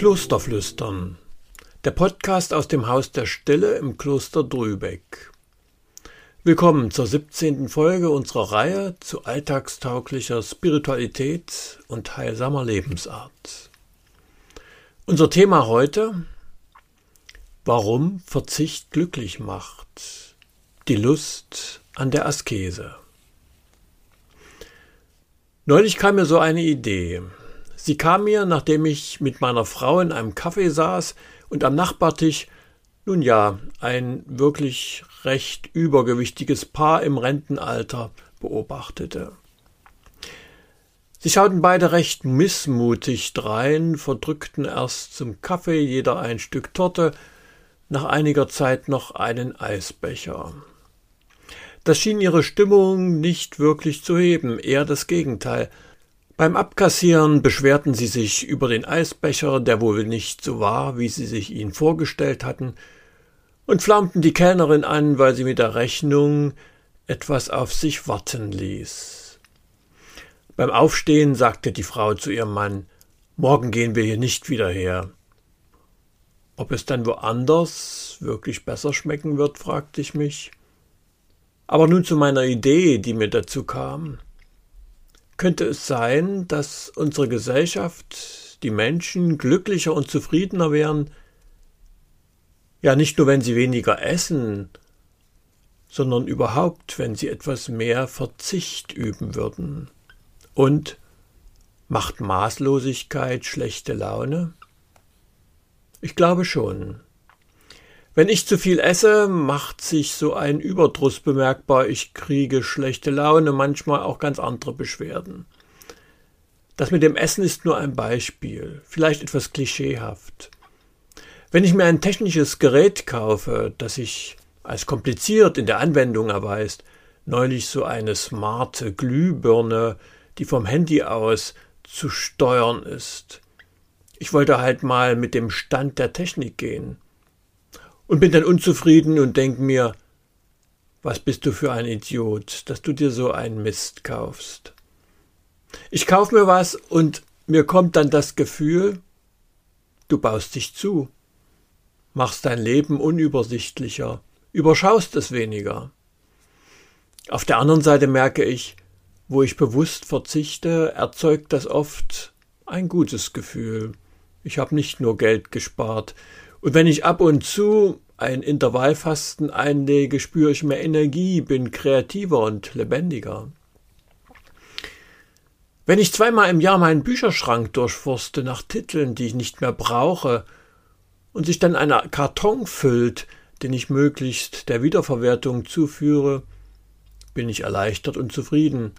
Klosterflüstern. Der Podcast aus dem Haus der Stille im Kloster Drübeck. Willkommen zur 17. Folge unserer Reihe zu alltagstauglicher Spiritualität und heilsamer Lebensart. Unser Thema heute Warum Verzicht glücklich macht. Die Lust an der Askese. Neulich kam mir so eine Idee. Sie kam mir, nachdem ich mit meiner Frau in einem Café saß und am Nachbartisch, nun ja, ein wirklich recht übergewichtiges Paar im Rentenalter beobachtete. Sie schauten beide recht missmutig drein, verdrückten erst zum Kaffee jeder ein Stück Torte, nach einiger Zeit noch einen Eisbecher. Das schien ihre Stimmung nicht wirklich zu heben, eher das Gegenteil. Beim Abkassieren beschwerten sie sich über den Eisbecher, der wohl nicht so war, wie sie sich ihn vorgestellt hatten, und flammten die Kellnerin an, weil sie mit der Rechnung etwas auf sich warten ließ. Beim Aufstehen sagte die Frau zu ihrem Mann Morgen gehen wir hier nicht wieder her. Ob es dann woanders wirklich besser schmecken wird, fragte ich mich. Aber nun zu meiner Idee, die mir dazu kam. Könnte es sein, dass unsere Gesellschaft, die Menschen glücklicher und zufriedener wären, ja nicht nur wenn sie weniger essen, sondern überhaupt, wenn sie etwas mehr Verzicht üben würden? Und macht Maßlosigkeit schlechte Laune? Ich glaube schon. Wenn ich zu viel esse, macht sich so ein Überdruss bemerkbar. Ich kriege schlechte Laune, manchmal auch ganz andere Beschwerden. Das mit dem Essen ist nur ein Beispiel, vielleicht etwas klischeehaft. Wenn ich mir ein technisches Gerät kaufe, das sich als kompliziert in der Anwendung erweist, neulich so eine smarte Glühbirne, die vom Handy aus zu steuern ist. Ich wollte halt mal mit dem Stand der Technik gehen und bin dann unzufrieden und denk mir, was bist du für ein Idiot, dass du dir so einen Mist kaufst. Ich kauf mir was und mir kommt dann das Gefühl, du baust dich zu, machst dein Leben unübersichtlicher, überschaust es weniger. Auf der anderen Seite merke ich, wo ich bewusst verzichte, erzeugt das oft ein gutes Gefühl. Ich habe nicht nur Geld gespart, und wenn ich ab und zu ein Intervallfasten einlege, spüre ich mehr Energie, bin kreativer und lebendiger. Wenn ich zweimal im Jahr meinen Bücherschrank durchforste nach Titeln, die ich nicht mehr brauche, und sich dann ein Karton füllt, den ich möglichst der Wiederverwertung zuführe, bin ich erleichtert und zufrieden.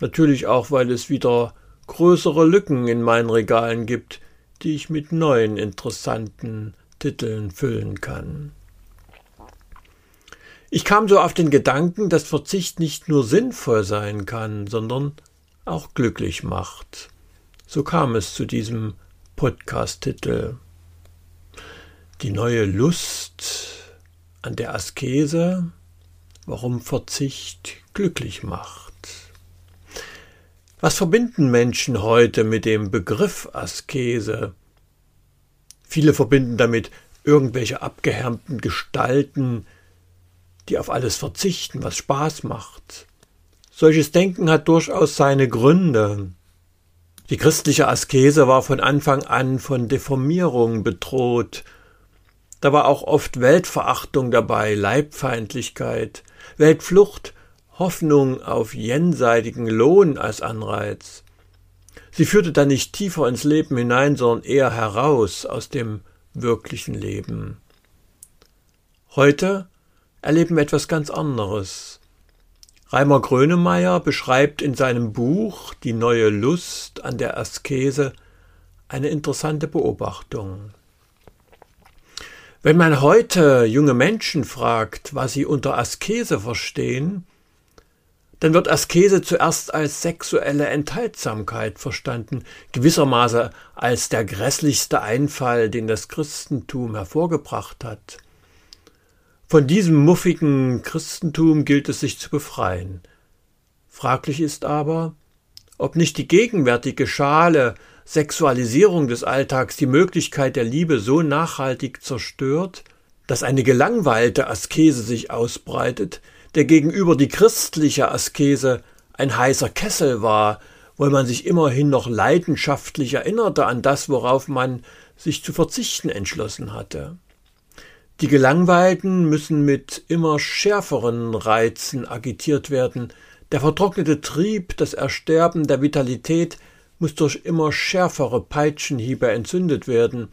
Natürlich auch, weil es wieder größere Lücken in meinen Regalen gibt, die ich mit neuen interessanten Titeln füllen kann. Ich kam so auf den Gedanken, dass Verzicht nicht nur sinnvoll sein kann, sondern auch glücklich macht. So kam es zu diesem Podcast-Titel. Die neue Lust an der Askese, warum Verzicht glücklich macht. Was verbinden Menschen heute mit dem Begriff Askese? Viele verbinden damit irgendwelche abgehärmten Gestalten, die auf alles verzichten, was Spaß macht. Solches Denken hat durchaus seine Gründe. Die christliche Askese war von Anfang an von Deformierung bedroht. Da war auch oft Weltverachtung dabei, Leibfeindlichkeit, Weltflucht, Hoffnung auf jenseitigen Lohn als Anreiz. Sie führte dann nicht tiefer ins Leben hinein, sondern eher heraus aus dem wirklichen Leben. Heute erleben wir etwas ganz anderes. Reimer Grönemeyer beschreibt in seinem Buch Die neue Lust an der Askese eine interessante Beobachtung. Wenn man heute junge Menschen fragt, was sie unter Askese verstehen, dann wird Askese zuerst als sexuelle Enthaltsamkeit verstanden, gewissermaßen als der grässlichste Einfall, den das Christentum hervorgebracht hat. Von diesem muffigen Christentum gilt es sich zu befreien. Fraglich ist aber, ob nicht die gegenwärtige Schale Sexualisierung des Alltags die Möglichkeit der Liebe so nachhaltig zerstört, dass eine gelangweilte Askese sich ausbreitet, der gegenüber die christliche Askese ein heißer Kessel war, weil man sich immerhin noch leidenschaftlich erinnerte an das, worauf man sich zu verzichten entschlossen hatte. Die Gelangweilten müssen mit immer schärferen Reizen agitiert werden, der vertrocknete Trieb, das Ersterben der Vitalität muss durch immer schärfere Peitschenhiebe entzündet werden,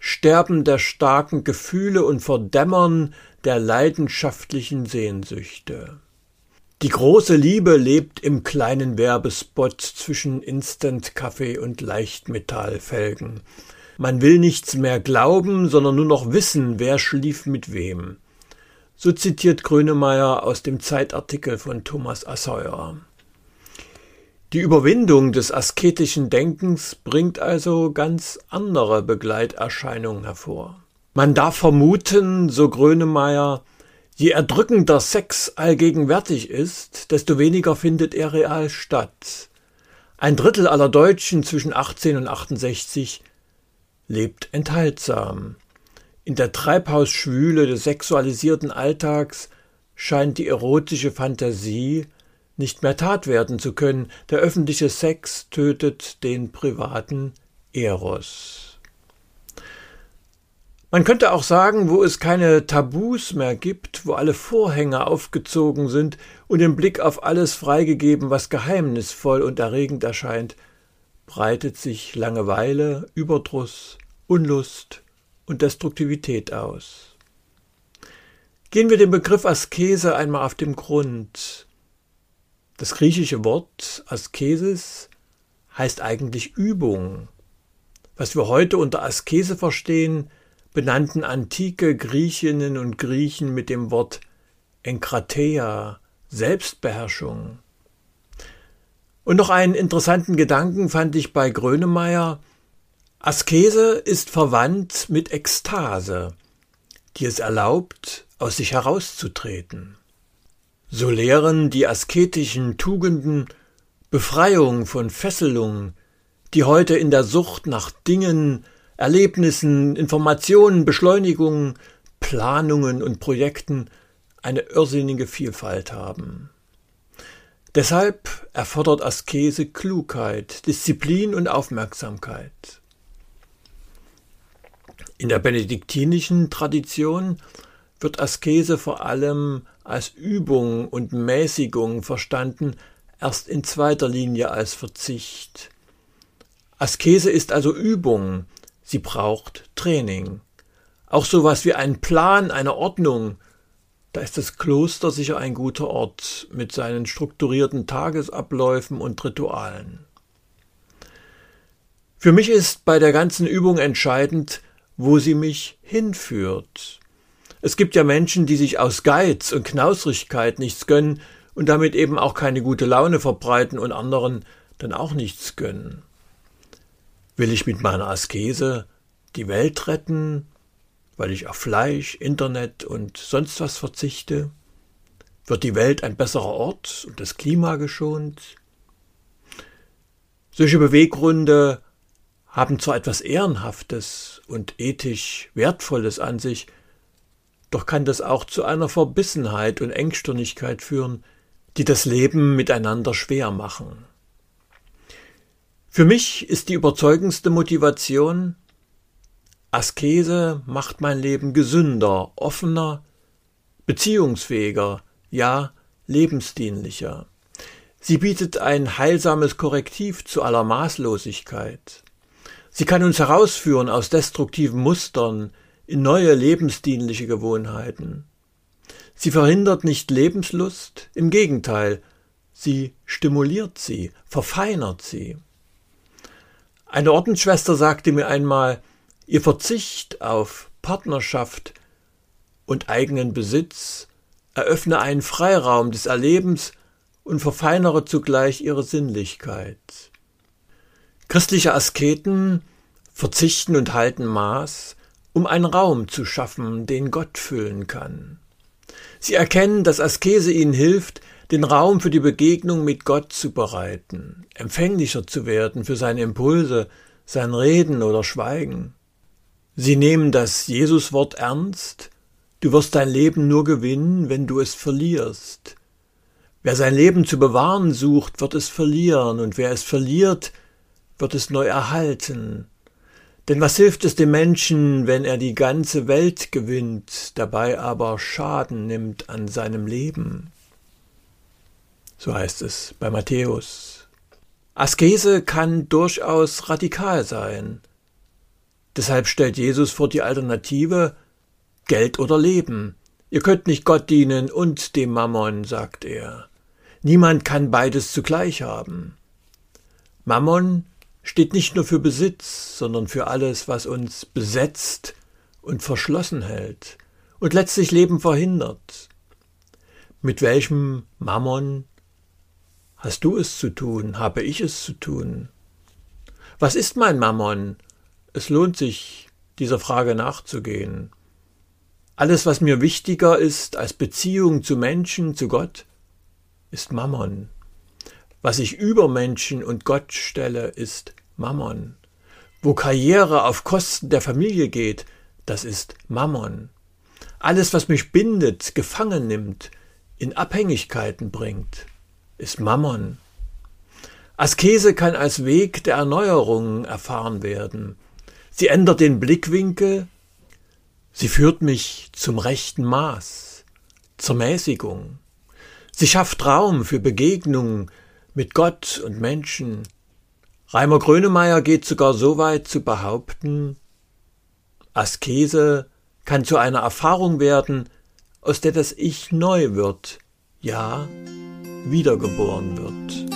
Sterben der starken Gefühle und Verdämmern der leidenschaftlichen Sehnsüchte. Die große Liebe lebt im kleinen Werbespot zwischen Instant-Kaffee und Leichtmetallfelgen. Man will nichts mehr glauben, sondern nur noch wissen, wer schlief mit wem. So zitiert Grönemeyer aus dem Zeitartikel von Thomas Asseuer. Die Überwindung des asketischen Denkens bringt also ganz andere Begleiterscheinungen hervor. Man darf vermuten, so Grönemeyer, je erdrückender Sex allgegenwärtig ist, desto weniger findet er real statt. Ein Drittel aller Deutschen zwischen 18 und 68 lebt enthaltsam. In der Treibhausschwüle des sexualisierten Alltags scheint die erotische Fantasie nicht mehr Tat werden zu können. Der öffentliche Sex tötet den privaten Eros. Man könnte auch sagen, wo es keine Tabus mehr gibt, wo alle Vorhänge aufgezogen sind und den Blick auf alles freigegeben, was geheimnisvoll und erregend erscheint, breitet sich Langeweile, Überdruss, Unlust und Destruktivität aus. Gehen wir dem Begriff Askese einmal auf den Grund. Das griechische Wort Askesis heißt eigentlich Übung. Was wir heute unter Askese verstehen, benannten antike Griechinnen und Griechen mit dem Wort Enkrateia, Selbstbeherrschung. Und noch einen interessanten Gedanken fand ich bei Grönemeyer, Askese ist verwandt mit Ekstase, die es erlaubt, aus sich herauszutreten. So lehren die asketischen Tugenden Befreiung von Fesselung, die heute in der Sucht nach Dingen, Erlebnissen, Informationen, Beschleunigungen, Planungen und Projekten eine irrsinnige Vielfalt haben. Deshalb erfordert Askese Klugheit, Disziplin und Aufmerksamkeit. In der benediktinischen Tradition wird Askese vor allem als Übung und Mäßigung verstanden, erst in zweiter Linie als Verzicht. Askese ist also Übung, sie braucht Training. Auch sowas wie ein Plan, eine Ordnung, da ist das Kloster sicher ein guter Ort mit seinen strukturierten Tagesabläufen und Ritualen. Für mich ist bei der ganzen Übung entscheidend, wo sie mich hinführt. Es gibt ja Menschen, die sich aus Geiz und Knausrigkeit nichts gönnen und damit eben auch keine gute Laune verbreiten und anderen dann auch nichts gönnen. Will ich mit meiner Askese die Welt retten, weil ich auf Fleisch, Internet und sonst was verzichte? Wird die Welt ein besserer Ort und das Klima geschont? Solche Beweggründe haben zwar etwas Ehrenhaftes und ethisch Wertvolles an sich, doch kann das auch zu einer Verbissenheit und Engstirnigkeit führen, die das Leben miteinander schwer machen. Für mich ist die überzeugendste Motivation, Askese macht mein Leben gesünder, offener, beziehungsfähiger, ja lebensdienlicher. Sie bietet ein heilsames Korrektiv zu aller Maßlosigkeit. Sie kann uns herausführen aus destruktiven Mustern in neue lebensdienliche Gewohnheiten. Sie verhindert nicht Lebenslust, im Gegenteil, sie stimuliert sie, verfeinert sie. Eine Ordensschwester sagte mir einmal, ihr Verzicht auf Partnerschaft und eigenen Besitz eröffne einen Freiraum des Erlebens und verfeinere zugleich ihre Sinnlichkeit. Christliche Asketen verzichten und halten Maß, um einen Raum zu schaffen, den Gott füllen kann. Sie erkennen, dass Askese ihnen hilft, den Raum für die Begegnung mit Gott zu bereiten, empfänglicher zu werden für seine Impulse, sein Reden oder Schweigen. Sie nehmen das Jesuswort ernst, du wirst dein Leben nur gewinnen, wenn du es verlierst. Wer sein Leben zu bewahren sucht, wird es verlieren, und wer es verliert, wird es neu erhalten. Denn was hilft es dem Menschen, wenn er die ganze Welt gewinnt, dabei aber Schaden nimmt an seinem Leben? So heißt es bei Matthäus. Askese kann durchaus radikal sein. Deshalb stellt Jesus vor die Alternative Geld oder Leben. Ihr könnt nicht Gott dienen und dem Mammon, sagt er. Niemand kann beides zugleich haben. Mammon steht nicht nur für Besitz, sondern für alles, was uns besetzt und verschlossen hält und letztlich Leben verhindert. Mit welchem Mammon hast du es zu tun, habe ich es zu tun? Was ist mein Mammon? Es lohnt sich, dieser Frage nachzugehen. Alles, was mir wichtiger ist als Beziehung zu Menschen, zu Gott, ist Mammon. Was ich über Menschen und Gott stelle, ist Mammon. Wo Karriere auf Kosten der Familie geht, das ist Mammon. Alles, was mich bindet, gefangen nimmt, in Abhängigkeiten bringt, ist Mammon. Askese kann als Weg der Erneuerung erfahren werden. Sie ändert den Blickwinkel, sie führt mich zum rechten Maß, zur Mäßigung. Sie schafft Raum für Begegnungen mit Gott und Menschen. Reimer Grönemeyer geht sogar so weit zu behaupten, Askese kann zu einer Erfahrung werden, aus der das Ich neu wird, ja, wiedergeboren wird.